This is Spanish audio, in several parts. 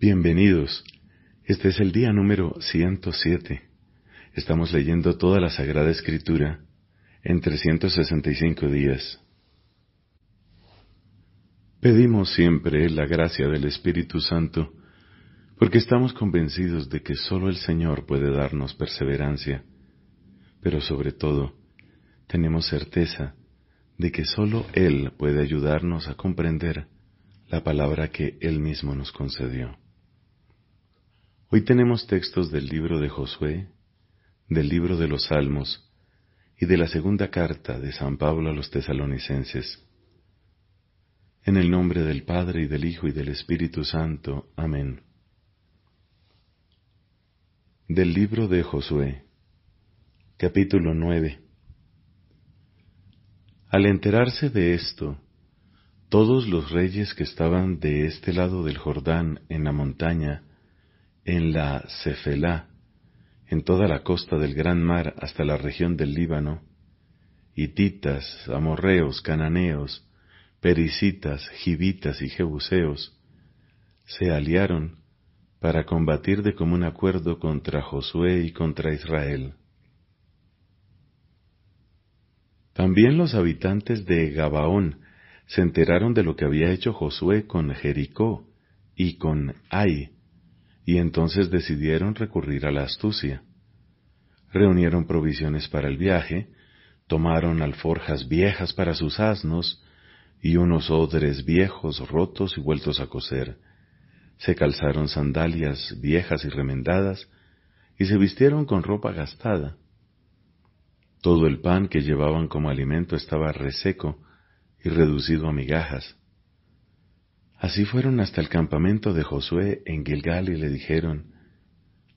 Bienvenidos. Este es el día número 107. Estamos leyendo toda la Sagrada Escritura en 365 días. Pedimos siempre la gracia del Espíritu Santo porque estamos convencidos de que solo el Señor puede darnos perseverancia, pero sobre todo tenemos certeza de que solo Él puede ayudarnos a comprender la palabra que Él mismo nos concedió. Hoy tenemos textos del libro de Josué, del libro de los Salmos y de la segunda carta de San Pablo a los tesalonicenses. En el nombre del Padre y del Hijo y del Espíritu Santo. Amén. Del libro de Josué, capítulo 9. Al enterarse de esto, todos los reyes que estaban de este lado del Jordán en la montaña, en la Cefelá, en toda la costa del Gran Mar hasta la región del Líbano, hititas, amorreos, cananeos, perisitas, gibitas y jebuseos, se aliaron para combatir de común acuerdo contra Josué y contra Israel. También los habitantes de Gabaón se enteraron de lo que había hecho Josué con Jericó y con Ai, y entonces decidieron recurrir a la astucia. Reunieron provisiones para el viaje, tomaron alforjas viejas para sus asnos y unos odres viejos rotos y vueltos a coser. Se calzaron sandalias viejas y remendadas y se vistieron con ropa gastada. Todo el pan que llevaban como alimento estaba reseco y reducido a migajas. Así fueron hasta el campamento de Josué en Gilgal y le dijeron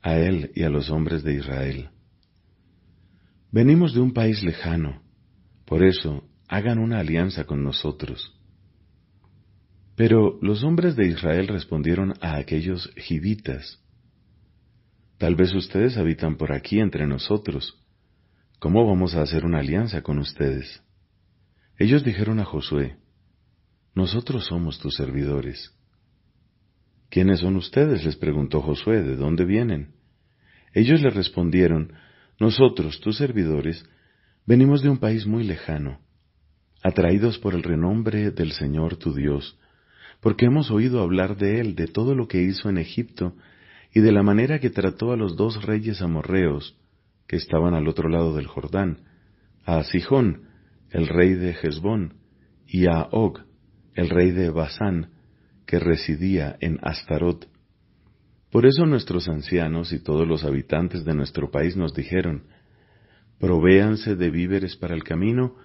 a él y a los hombres de Israel, Venimos de un país lejano, por eso hagan una alianza con nosotros. Pero los hombres de Israel respondieron a aquellos gibitas, Tal vez ustedes habitan por aquí entre nosotros. ¿Cómo vamos a hacer una alianza con ustedes? Ellos dijeron a Josué, nosotros somos tus servidores. ¿Quiénes son ustedes? les preguntó Josué, ¿de dónde vienen? Ellos le respondieron, nosotros, tus servidores, venimos de un país muy lejano, atraídos por el renombre del Señor tu Dios, porque hemos oído hablar de Él, de todo lo que hizo en Egipto, y de la manera que trató a los dos reyes amorreos, que estaban al otro lado del Jordán, a Sijón, el rey de Hezbón, y a Og, el rey de Basán, que residía en Astarot. Por eso nuestros ancianos y todos los habitantes de nuestro país nos dijeron, provéanse de víveres para el camino,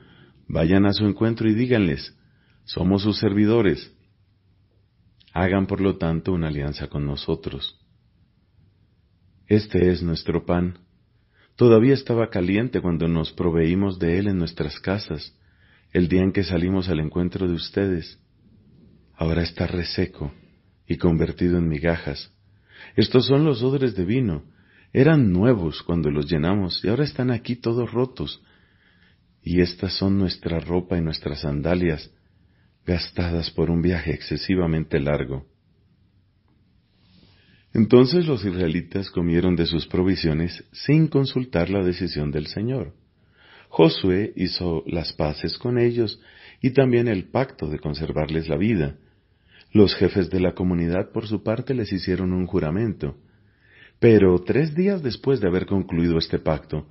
vayan a su encuentro y díganles, somos sus servidores. Hagan por lo tanto una alianza con nosotros. Este es nuestro pan. Todavía estaba caliente cuando nos proveímos de él en nuestras casas, el día en que salimos al encuentro de ustedes. Ahora está reseco y convertido en migajas. Estos son los odres de vino. Eran nuevos cuando los llenamos y ahora están aquí todos rotos. Y estas son nuestra ropa y nuestras sandalias, gastadas por un viaje excesivamente largo. Entonces los israelitas comieron de sus provisiones sin consultar la decisión del Señor. Josué hizo las paces con ellos y también el pacto de conservarles la vida. Los jefes de la comunidad por su parte les hicieron un juramento. Pero tres días después de haber concluido este pacto,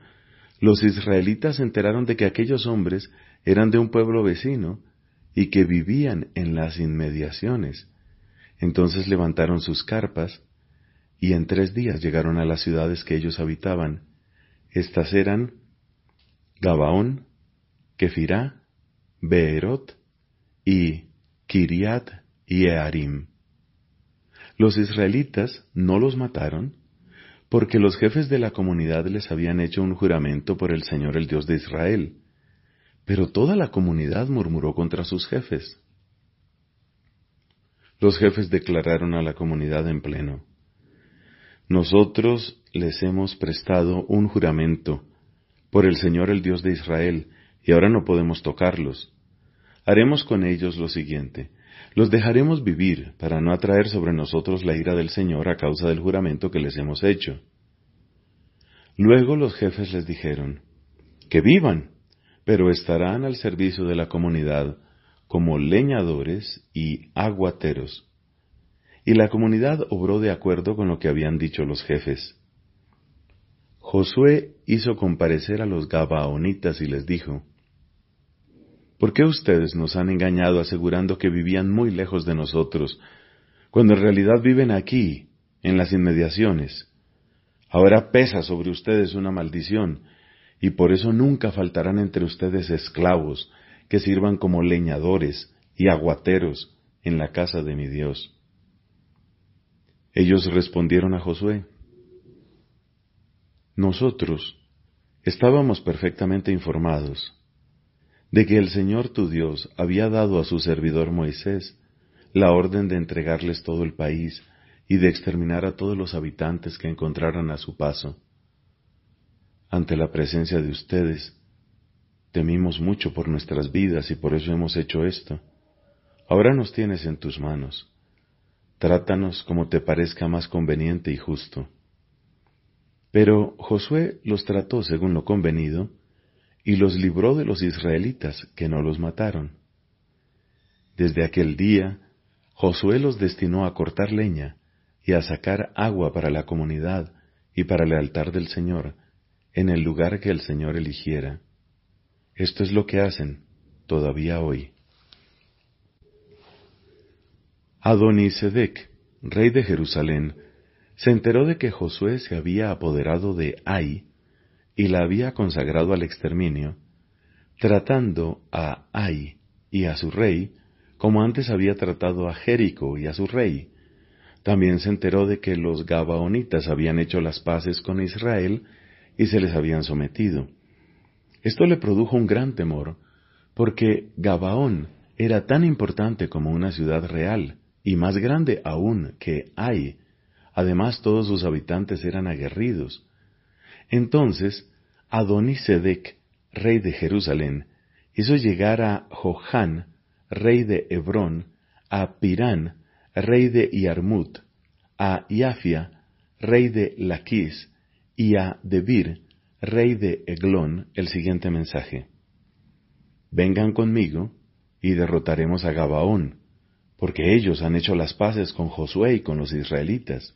los israelitas se enteraron de que aquellos hombres eran de un pueblo vecino y que vivían en las inmediaciones. Entonces levantaron sus carpas y en tres días llegaron a las ciudades que ellos habitaban. Estas eran Gabaón, Kefirá, Beerot y Kiriat Yearim. Los israelitas no los mataron porque los jefes de la comunidad les habían hecho un juramento por el Señor el Dios de Israel, pero toda la comunidad murmuró contra sus jefes. Los jefes declararon a la comunidad en pleno, Nosotros les hemos prestado un juramento por el Señor el Dios de Israel, y ahora no podemos tocarlos. Haremos con ellos lo siguiente. los dejaremos vivir para no atraer sobre nosotros la ira del Señor a causa del juramento que les hemos hecho. Luego los jefes les dijeron, que vivan, pero estarán al servicio de la comunidad como leñadores y aguateros. Y la comunidad obró de acuerdo con lo que habían dicho los jefes. Josué hizo comparecer a los Gabaonitas y les dijo, ¿Por qué ustedes nos han engañado asegurando que vivían muy lejos de nosotros, cuando en realidad viven aquí, en las inmediaciones? Ahora pesa sobre ustedes una maldición, y por eso nunca faltarán entre ustedes esclavos que sirvan como leñadores y aguateros en la casa de mi Dios. Ellos respondieron a Josué, Nosotros estábamos perfectamente informados de que el Señor tu Dios había dado a su servidor Moisés la orden de entregarles todo el país y de exterminar a todos los habitantes que encontraran a su paso. Ante la presencia de ustedes, temimos mucho por nuestras vidas y por eso hemos hecho esto. Ahora nos tienes en tus manos. Trátanos como te parezca más conveniente y justo. Pero Josué los trató según lo convenido, y los libró de los israelitas, que no los mataron. Desde aquel día, Josué los destinó a cortar leña y a sacar agua para la comunidad y para el altar del Señor, en el lugar que el Señor eligiera. Esto es lo que hacen todavía hoy. Adonisedec, rey de Jerusalén, se enteró de que Josué se había apoderado de Ai, y la había consagrado al exterminio, tratando a Ai y a su rey como antes había tratado a Jerico y a su rey. También se enteró de que los Gabaonitas habían hecho las paces con Israel y se les habían sometido. Esto le produjo un gran temor, porque Gabaón era tan importante como una ciudad real, y más grande aún que Ai. Además todos sus habitantes eran aguerridos, entonces Adonisedec, rey de Jerusalén, hizo llegar a Johan, rey de Hebrón, a Pirán, rey de Yarmut, a Yafia, rey de Laquis, y a Debir, rey de Eglón, el siguiente mensaje. Vengan conmigo y derrotaremos a Gabaón, porque ellos han hecho las paces con Josué y con los israelitas.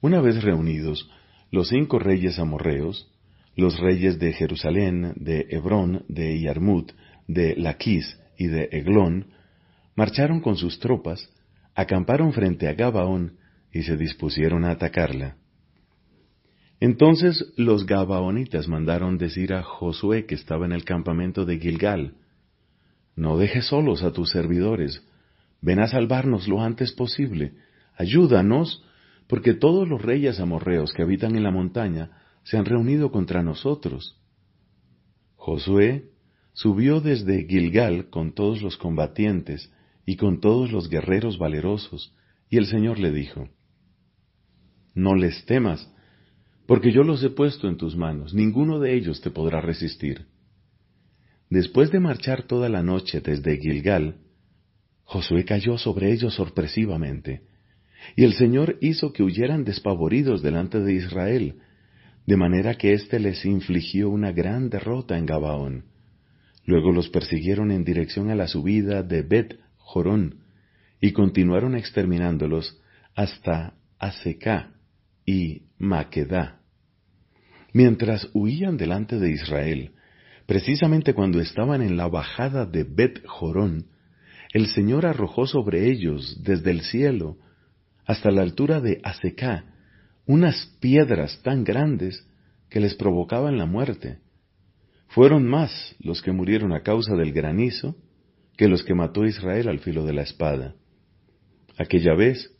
Una vez reunidos, los cinco reyes amorreos, los reyes de Jerusalén, de Hebrón, de Yarmut, de Laquis y de Eglón, marcharon con sus tropas, acamparon frente a Gabaón y se dispusieron a atacarla. Entonces los Gabaonitas mandaron decir a Josué que estaba en el campamento de Gilgal, No dejes solos a tus servidores, ven a salvarnos lo antes posible, ayúdanos porque todos los reyes amorreos que habitan en la montaña se han reunido contra nosotros. Josué subió desde Gilgal con todos los combatientes y con todos los guerreros valerosos, y el Señor le dijo, No les temas, porque yo los he puesto en tus manos, ninguno de ellos te podrá resistir. Después de marchar toda la noche desde Gilgal, Josué cayó sobre ellos sorpresivamente, y el Señor hizo que huyeran despavoridos delante de Israel, de manera que éste les infligió una gran derrota en Gabaón. Luego los persiguieron en dirección a la subida de Bet Jorón, y continuaron exterminándolos hasta Aseká y Maquedá. Mientras huían delante de Israel, precisamente cuando estaban en la bajada de Bet Jorón, el Señor arrojó sobre ellos desde el cielo hasta la altura de Aseká, unas piedras tan grandes que les provocaban la muerte. Fueron más los que murieron a causa del granizo que los que mató Israel al filo de la espada. Aquella vez,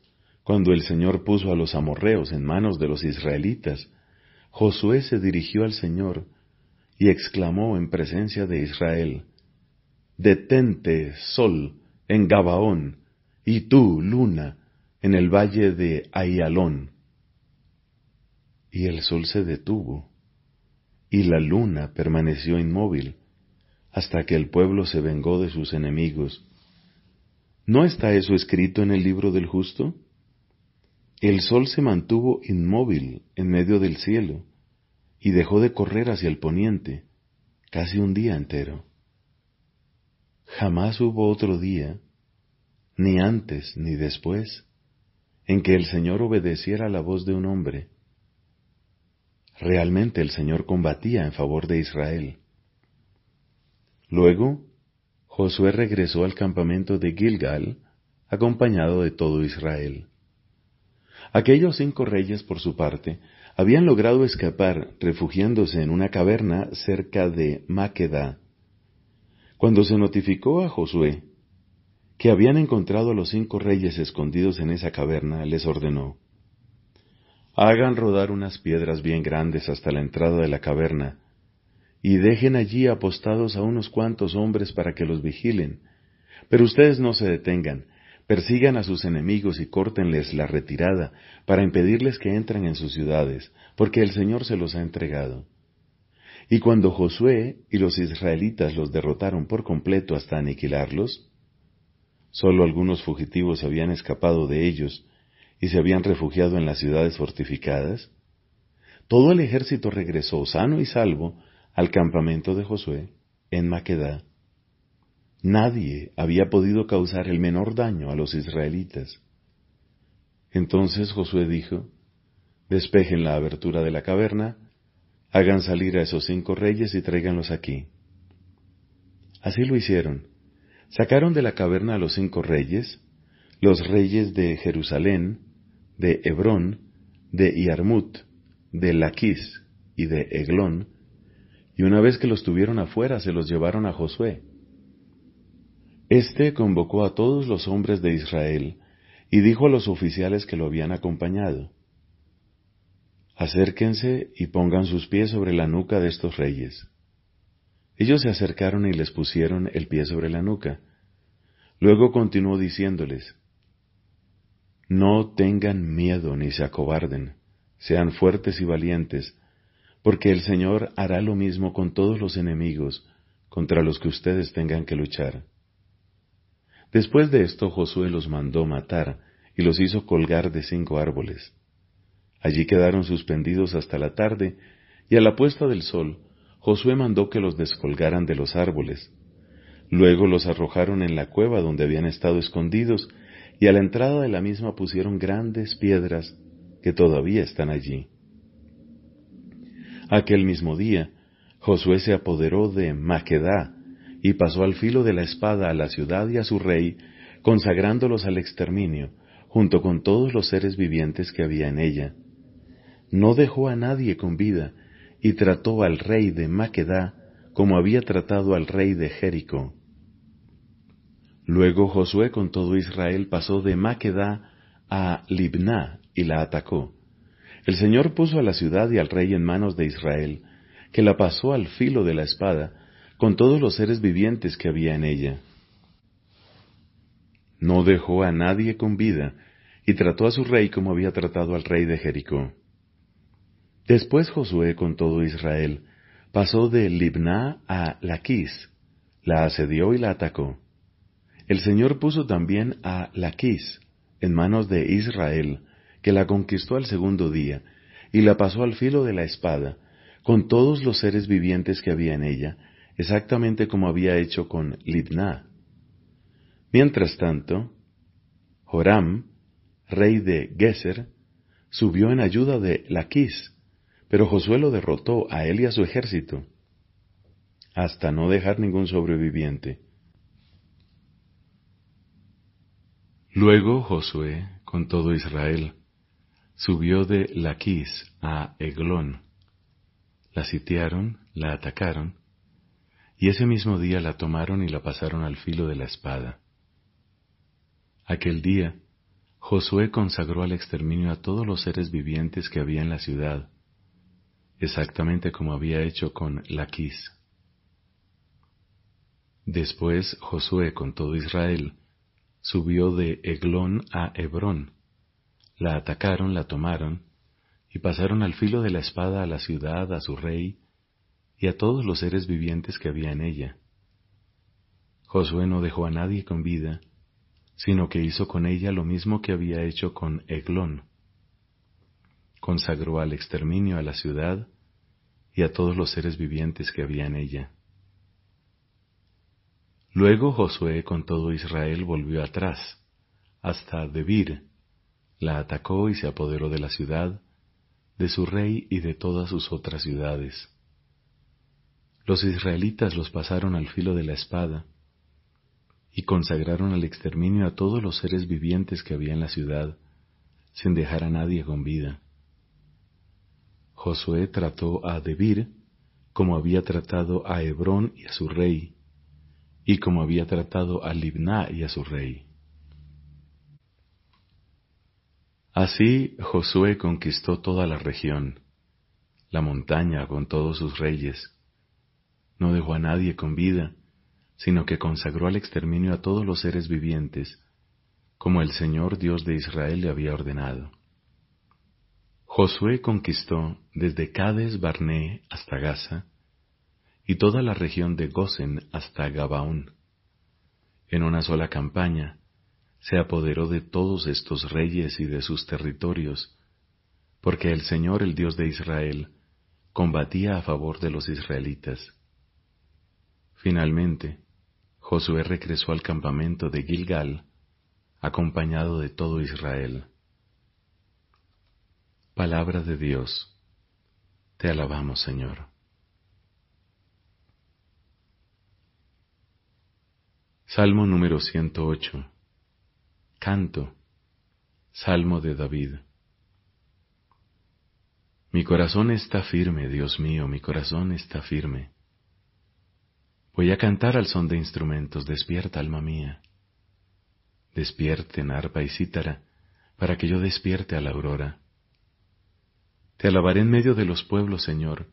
cuando el Señor puso a los amorreos en manos de los israelitas, Josué se dirigió al Señor y exclamó en presencia de Israel, Detente, sol, en Gabaón, y tú, luna, en el valle de Ayalón. Y el sol se detuvo, y la luna permaneció inmóvil, hasta que el pueblo se vengó de sus enemigos. ¿No está eso escrito en el libro del justo? El sol se mantuvo inmóvil en medio del cielo y dejó de correr hacia el poniente casi un día entero. Jamás hubo otro día, ni antes ni después, en que el Señor obedeciera la voz de un hombre. Realmente el Señor combatía en favor de Israel. Luego, Josué regresó al campamento de Gilgal, acompañado de todo Israel. Aquellos cinco reyes, por su parte, habían logrado escapar refugiándose en una caverna cerca de Maqueda. Cuando se notificó a Josué que habían encontrado a los cinco reyes escondidos en esa caverna, les ordenó, Hagan rodar unas piedras bien grandes hasta la entrada de la caverna, y dejen allí apostados a unos cuantos hombres para que los vigilen. Pero ustedes no se detengan, persigan a sus enemigos y córtenles la retirada para impedirles que entren en sus ciudades, porque el Señor se los ha entregado. Y cuando Josué y los israelitas los derrotaron por completo hasta aniquilarlos, solo algunos fugitivos habían escapado de ellos y se habían refugiado en las ciudades fortificadas, todo el ejército regresó sano y salvo al campamento de Josué en Maquedá. Nadie había podido causar el menor daño a los israelitas. Entonces Josué dijo, despejen la abertura de la caverna, hagan salir a esos cinco reyes y tráiganlos aquí. Así lo hicieron. Sacaron de la caverna a los cinco reyes, los reyes de Jerusalén, de Hebrón, de Iarmut, de Laquis y de Eglón, y una vez que los tuvieron afuera se los llevaron a Josué. Este convocó a todos los hombres de Israel y dijo a los oficiales que lo habían acompañado, Acérquense y pongan sus pies sobre la nuca de estos reyes. Ellos se acercaron y les pusieron el pie sobre la nuca. Luego continuó diciéndoles, No tengan miedo ni se acobarden, sean fuertes y valientes, porque el Señor hará lo mismo con todos los enemigos contra los que ustedes tengan que luchar. Después de esto Josué los mandó matar y los hizo colgar de cinco árboles. Allí quedaron suspendidos hasta la tarde, y a la puesta del sol, Josué mandó que los descolgaran de los árboles. Luego los arrojaron en la cueva donde habían estado escondidos, y a la entrada de la misma pusieron grandes piedras que todavía están allí. Aquel mismo día, Josué se apoderó de Maquedá y pasó al filo de la espada a la ciudad y a su rey, consagrándolos al exterminio, junto con todos los seres vivientes que había en ella. No dejó a nadie con vida, y trató al rey de Maquedá como había tratado al rey de Jericó. Luego Josué con todo Israel pasó de Maquedá a Libná y la atacó. El Señor puso a la ciudad y al rey en manos de Israel, que la pasó al filo de la espada, con todos los seres vivientes que había en ella. No dejó a nadie con vida, y trató a su rey como había tratado al rey de Jericó. Después Josué con todo Israel pasó de Libná a Laquis, la asedió y la atacó. El Señor puso también a Laquis en manos de Israel, que la conquistó al segundo día, y la pasó al filo de la espada, con todos los seres vivientes que había en ella, exactamente como había hecho con Libná. Mientras tanto, Joram, rey de Geser, subió en ayuda de Laquis, pero Josué lo derrotó a él y a su ejército, hasta no dejar ningún sobreviviente. Luego Josué, con todo Israel, subió de Laquis a Eglón. La sitiaron, la atacaron, y ese mismo día la tomaron y la pasaron al filo de la espada. Aquel día, Josué consagró al exterminio a todos los seres vivientes que había en la ciudad, exactamente como había hecho con Laquis. Después Josué con todo Israel subió de Eglón a Hebrón, la atacaron, la tomaron, y pasaron al filo de la espada a la ciudad, a su rey, y a todos los seres vivientes que había en ella. Josué no dejó a nadie con vida, sino que hizo con ella lo mismo que había hecho con Eglón. Consagró al exterminio a la ciudad y a todos los seres vivientes que había en ella. Luego Josué con todo Israel volvió atrás, hasta Debir, la atacó y se apoderó de la ciudad, de su rey y de todas sus otras ciudades. Los israelitas los pasaron al filo de la espada, y consagraron al exterminio a todos los seres vivientes que había en la ciudad, sin dejar a nadie con vida. Josué trató a Debir como había tratado a Hebrón y a su rey, y como había tratado a Libná y a su rey. Así Josué conquistó toda la región, la montaña con todos sus reyes. No dejó a nadie con vida, sino que consagró al exterminio a todos los seres vivientes, como el Señor Dios de Israel le había ordenado. Josué conquistó desde Cades Barné hasta Gaza, y toda la región de Gosen hasta Gabaón. En una sola campaña se apoderó de todos estos reyes y de sus territorios, porque el Señor, el Dios de Israel, combatía a favor de los israelitas. Finalmente, Josué regresó al campamento de Gilgal, acompañado de todo Israel. Palabra de Dios. Te alabamos, Señor. Salmo número 108. Canto. Salmo de David. Mi corazón está firme, Dios mío, mi corazón está firme. Voy a cantar al son de instrumentos, despierta, alma mía. Despierten arpa y cítara, para que yo despierte a la aurora. Te alabaré en medio de los pueblos, Señor,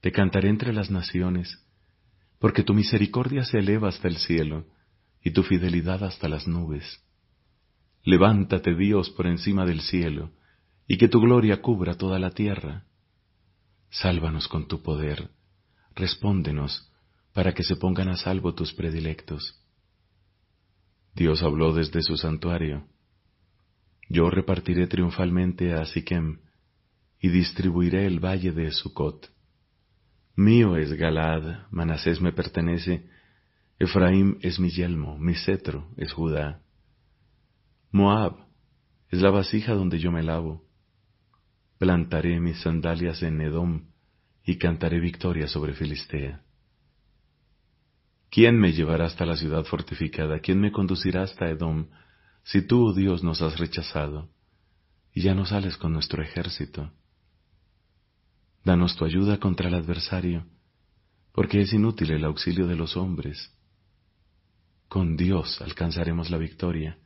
te cantaré entre las naciones, porque tu misericordia se eleva hasta el cielo y tu fidelidad hasta las nubes. Levántate, Dios, por encima del cielo, y que tu gloria cubra toda la tierra. Sálvanos con tu poder, respóndenos, para que se pongan a salvo tus predilectos. Dios habló desde su santuario. Yo repartiré triunfalmente a Siquem y distribuiré el valle de Sucot. Mío es Galad, Manasés me pertenece, Efraín es mi yelmo, mi cetro es Judá. Moab es la vasija donde yo me lavo. Plantaré mis sandalias en Edom y cantaré victoria sobre Filistea. ¿Quién me llevará hasta la ciudad fortificada? ¿Quién me conducirá hasta Edom? Si tú, oh Dios, nos has rechazado y ya no sales con nuestro ejército. Danos tu ayuda contra el adversario, porque es inútil el auxilio de los hombres. Con Dios alcanzaremos la victoria,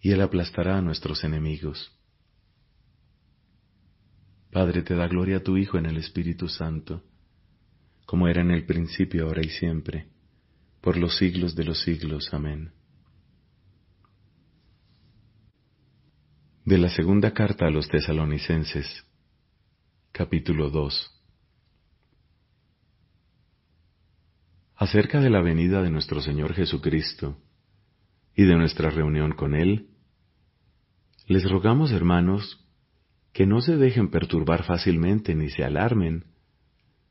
y Él aplastará a nuestros enemigos. Padre, te da gloria a tu Hijo en el Espíritu Santo, como era en el principio, ahora y siempre por los siglos de los siglos. Amén. De la segunda carta a los tesalonicenses, capítulo 2. Acerca de la venida de nuestro Señor Jesucristo y de nuestra reunión con Él, les rogamos, hermanos, que no se dejen perturbar fácilmente ni se alarmen,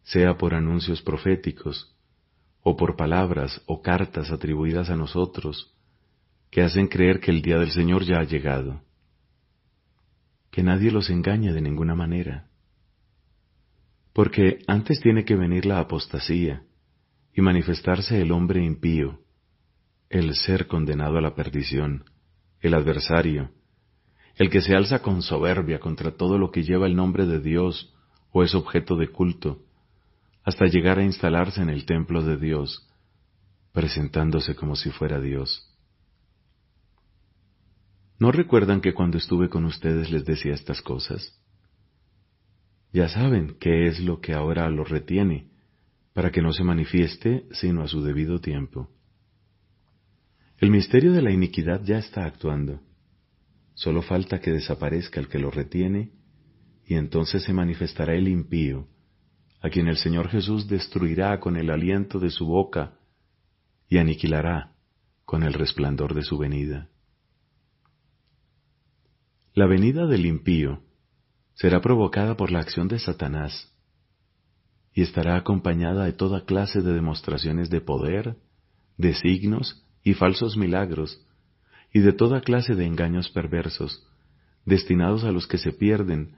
sea por anuncios proféticos, o por palabras o cartas atribuidas a nosotros, que hacen creer que el día del Señor ya ha llegado. Que nadie los engañe de ninguna manera. Porque antes tiene que venir la apostasía y manifestarse el hombre impío, el ser condenado a la perdición, el adversario, el que se alza con soberbia contra todo lo que lleva el nombre de Dios o es objeto de culto, hasta llegar a instalarse en el templo de Dios, presentándose como si fuera Dios. ¿No recuerdan que cuando estuve con ustedes les decía estas cosas? Ya saben qué es lo que ahora los retiene, para que no se manifieste sino a su debido tiempo. El misterio de la iniquidad ya está actuando. Solo falta que desaparezca el que lo retiene, y entonces se manifestará el impío, a quien el Señor Jesús destruirá con el aliento de su boca y aniquilará con el resplandor de su venida. La venida del impío será provocada por la acción de Satanás y estará acompañada de toda clase de demostraciones de poder, de signos y falsos milagros, y de toda clase de engaños perversos, destinados a los que se pierden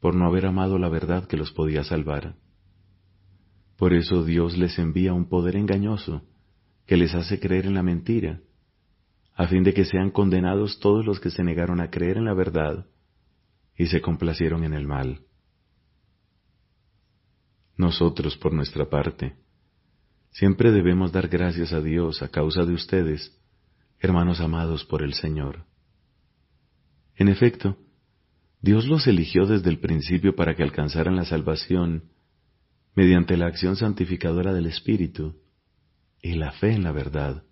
por no haber amado la verdad que los podía salvar. Por eso Dios les envía un poder engañoso que les hace creer en la mentira, a fin de que sean condenados todos los que se negaron a creer en la verdad y se complacieron en el mal. Nosotros, por nuestra parte, siempre debemos dar gracias a Dios a causa de ustedes, hermanos amados por el Señor. En efecto, Dios los eligió desde el principio para que alcanzaran la salvación mediante la acción santificadora del Espíritu y la fe en la verdad.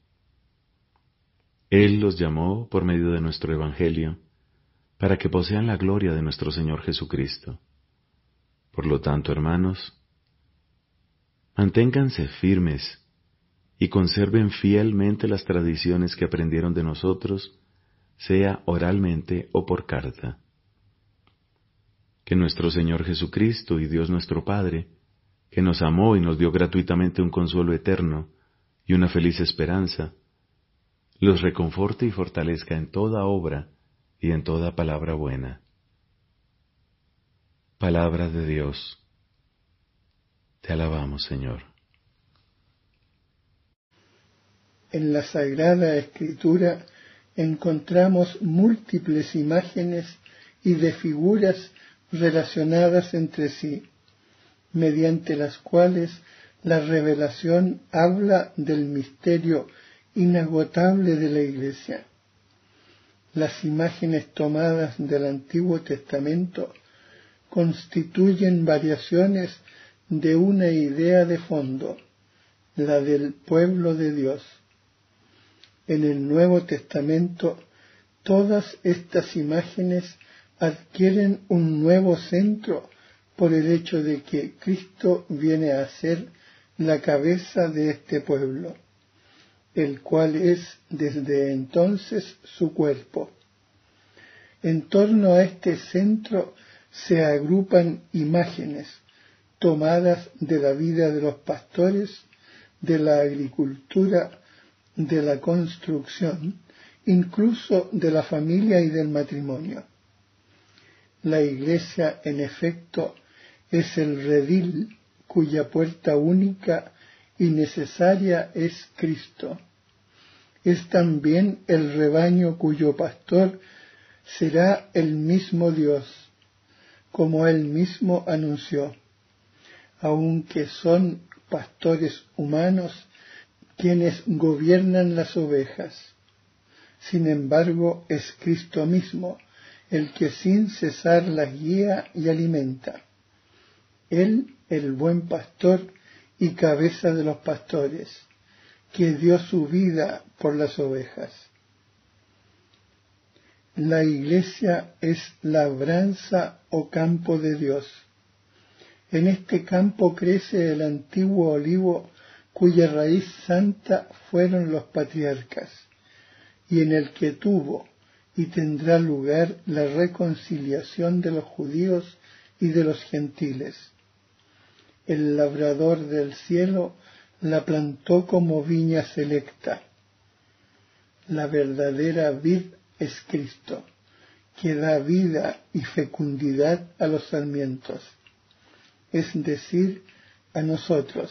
Él los llamó por medio de nuestro Evangelio para que posean la gloria de nuestro Señor Jesucristo. Por lo tanto, hermanos, manténganse firmes y conserven fielmente las tradiciones que aprendieron de nosotros, sea oralmente o por carta. Que nuestro Señor Jesucristo y Dios nuestro Padre, que nos amó y nos dio gratuitamente un consuelo eterno y una feliz esperanza, los reconforte y fortalezca en toda obra y en toda palabra buena. Palabra de Dios. Te alabamos, Señor. En la Sagrada Escritura encontramos múltiples imágenes y de figuras relacionadas entre sí, mediante las cuales la revelación habla del misterio inagotable de la Iglesia. Las imágenes tomadas del Antiguo Testamento constituyen variaciones de una idea de fondo, la del pueblo de Dios. En el Nuevo Testamento todas estas imágenes adquieren un nuevo centro por el hecho de que Cristo viene a ser la cabeza de este pueblo el cual es desde entonces su cuerpo. En torno a este centro se agrupan imágenes tomadas de la vida de los pastores, de la agricultura, de la construcción, incluso de la familia y del matrimonio. La iglesia, en efecto, es el redil cuya puerta única y necesaria es Cristo. Es también el rebaño cuyo pastor será el mismo Dios, como él mismo anunció, aunque son pastores humanos quienes gobiernan las ovejas. Sin embargo, es Cristo mismo el que sin cesar las guía y alimenta. Él, el buen pastor, y cabeza de los pastores, que dio su vida por las ovejas. La iglesia es labranza o campo de Dios. En este campo crece el antiguo olivo cuya raíz santa fueron los patriarcas, y en el que tuvo y tendrá lugar la reconciliación de los judíos y de los gentiles el labrador del cielo la plantó como viña selecta. La verdadera vid es Cristo, que da vida y fecundidad a los sarmientos, es decir, a nosotros,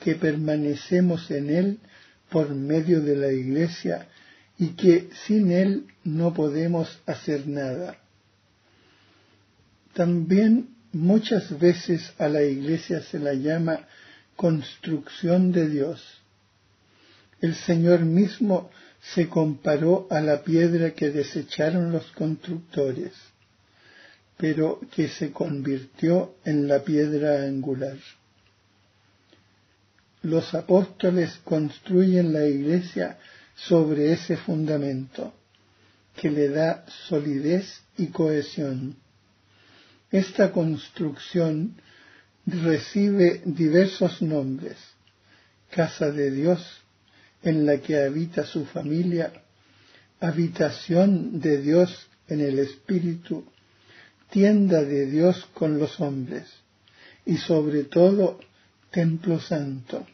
que permanecemos en Él por medio de la Iglesia y que sin Él no podemos hacer nada. También Muchas veces a la iglesia se la llama construcción de Dios. El Señor mismo se comparó a la piedra que desecharon los constructores, pero que se convirtió en la piedra angular. Los apóstoles construyen la iglesia sobre ese fundamento, que le da solidez y cohesión. Esta construcción recibe diversos nombres. Casa de Dios, en la que habita su familia, habitación de Dios en el Espíritu, tienda de Dios con los hombres, y sobre todo templo santo,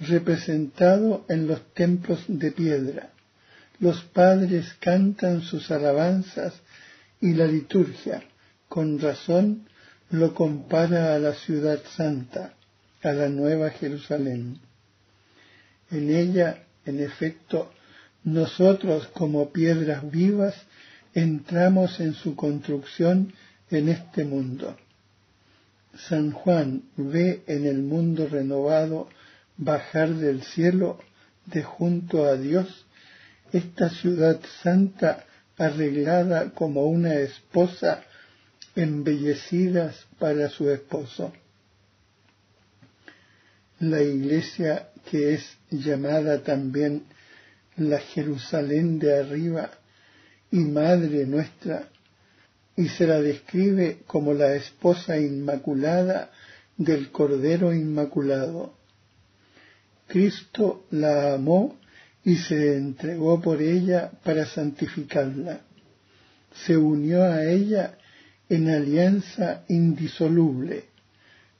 representado en los templos de piedra. Los padres cantan sus alabanzas y la liturgia, con razón, lo compara a la ciudad santa, a la nueva Jerusalén. En ella, en efecto, nosotros como piedras vivas entramos en su construcción en este mundo. San Juan ve en el mundo renovado bajar del cielo de junto a Dios esta ciudad santa arreglada como una esposa embellecidas para su esposo. La iglesia que es llamada también la Jerusalén de arriba y Madre nuestra, y se la describe como la esposa inmaculada del Cordero Inmaculado. Cristo la amó y se entregó por ella para santificarla. Se unió a ella en alianza indisoluble,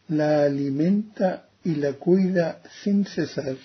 la alimenta y la cuida sin cesar.